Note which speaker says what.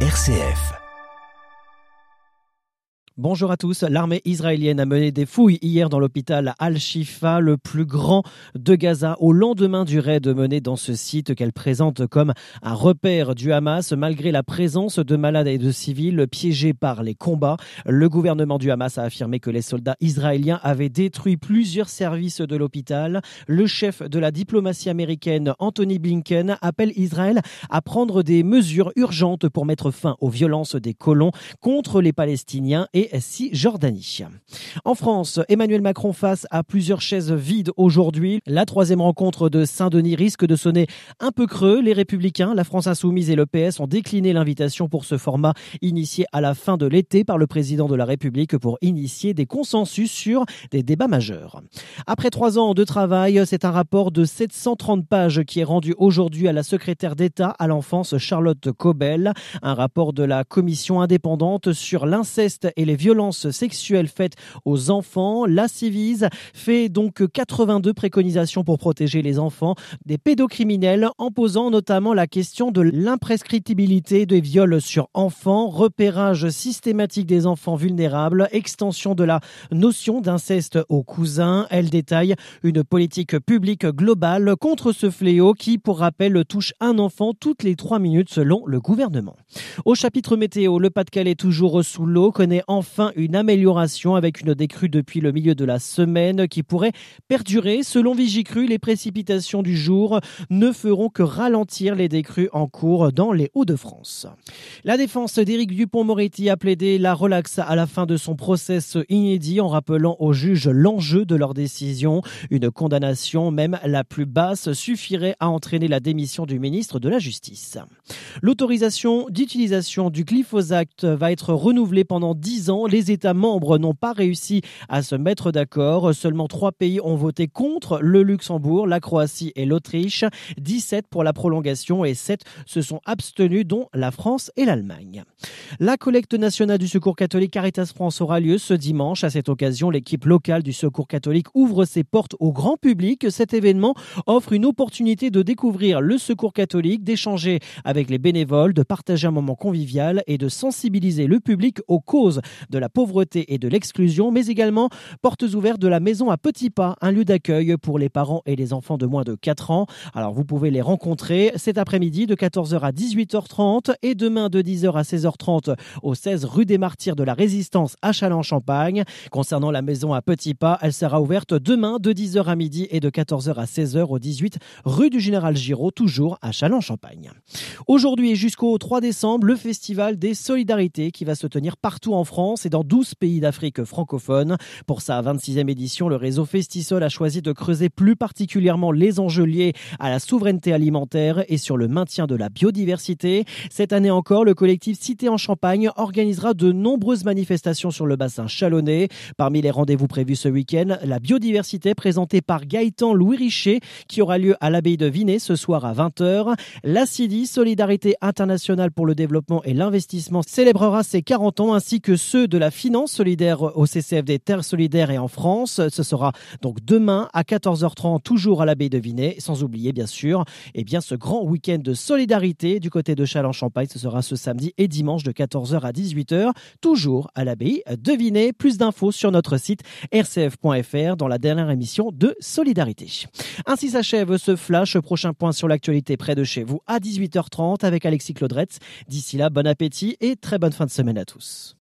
Speaker 1: RCF.
Speaker 2: Bonjour à tous. L'armée israélienne a mené des fouilles hier dans l'hôpital Al-Shifa, le plus grand de Gaza, au lendemain du raid mené dans ce site qu'elle présente comme un repère du Hamas, malgré la présence de malades et de civils piégés par les combats. Le gouvernement du Hamas a affirmé que les soldats israéliens avaient détruit plusieurs services de l'hôpital. Le chef de la diplomatie américaine, Anthony Blinken, appelle Israël à prendre des mesures urgentes pour mettre fin aux violences des colons contre les Palestiniens Jordanie. En France, Emmanuel Macron face à plusieurs chaises vides aujourd'hui. La troisième rencontre de Saint-Denis risque de sonner un peu creux. Les Républicains, la France Insoumise et le PS ont décliné l'invitation pour ce format initié à la fin de l'été par le président de la République pour initier des consensus sur des débats majeurs. Après trois ans de travail, c'est un rapport de 730 pages qui est rendu aujourd'hui à la secrétaire d'État à l'enfance Charlotte Cobel, un rapport de la commission indépendante sur l'inceste et les violences sexuelles faites aux enfants. La Civise fait donc 82 préconisations pour protéger les enfants des pédocriminels en posant notamment la question de l'imprescriptibilité des viols sur enfants, repérage systématique des enfants vulnérables, extension de la notion d'inceste aux cousins. Elle détaille une politique publique globale contre ce fléau qui, pour rappel, touche un enfant toutes les trois minutes selon le gouvernement. Au chapitre météo, le Pas-de-Calais toujours sous l'eau connaît enfin enfin une amélioration avec une décrue depuis le milieu de la semaine qui pourrait perdurer. Selon Vigicru, les précipitations du jour ne feront que ralentir les décrues en cours dans les Hauts-de-France. La défense d'Éric Dupont-Moretti a plaidé la relaxe à la fin de son procès inédit en rappelant aux juges l'enjeu de leur décision. Une condamnation, même la plus basse, suffirait à entraîner la démission du ministre de la Justice. L'autorisation d'utilisation du glyphosate va être renouvelée pendant 10 ans les États membres n'ont pas réussi à se mettre d'accord. Seulement trois pays ont voté contre le Luxembourg, la Croatie et l'Autriche. 17 pour la prolongation et 7 se sont abstenus, dont la France et l'Allemagne. La collecte nationale du Secours catholique Caritas France aura lieu ce dimanche. À cette occasion, l'équipe locale du Secours catholique ouvre ses portes au grand public. Cet événement offre une opportunité de découvrir le Secours catholique, d'échanger avec les bénévoles, de partager un moment convivial et de sensibiliser le public aux causes de la pauvreté et de l'exclusion, mais également portes ouvertes de la maison à petits pas, un lieu d'accueil pour les parents et les enfants de moins de 4 ans. Alors vous pouvez les rencontrer cet après-midi de 14h à 18h30 et demain de 10h à 16h30 au 16 rue des Martyrs de la Résistance à Châlons-Champagne. Concernant la maison à petits pas, elle sera ouverte demain de 10h à midi et de 14h à 16h au 18 rue du Général Giraud, toujours à Châlons-Champagne. Aujourd'hui et jusqu'au 3 décembre, le festival des solidarités qui va se tenir partout en France et dans 12 pays d'Afrique francophone. Pour sa 26e édition, le réseau Festisol a choisi de creuser plus particulièrement les enjeux liés à la souveraineté alimentaire et sur le maintien de la biodiversité. Cette année encore, le collectif Cité en Champagne organisera de nombreuses manifestations sur le bassin chalonnais. Parmi les rendez-vous prévus ce week-end, la biodiversité présentée par Gaëtan Louis Richer qui aura lieu à l'abbaye de Vinay ce soir à 20h. La CIDI, Solidarité internationale pour le développement et l'investissement, célébrera ses 40 ans ainsi que ceux de la finance solidaire au CCFD Terre Solidaire et en France. Ce sera donc demain à 14h30, toujours à l'abbaye de Vinay, sans oublier bien sûr eh bien, ce grand week-end de solidarité du côté de Châlons-Champagne. Ce sera ce samedi et dimanche de 14h à 18h, toujours à l'abbaye de Vinay. Plus d'infos sur notre site rcf.fr dans la dernière émission de Solidarité. Ainsi s'achève ce flash. Prochain point sur l'actualité près de chez vous à 18h30 avec Alexis Claudretz. D'ici là, bon appétit et très bonne fin de semaine à tous.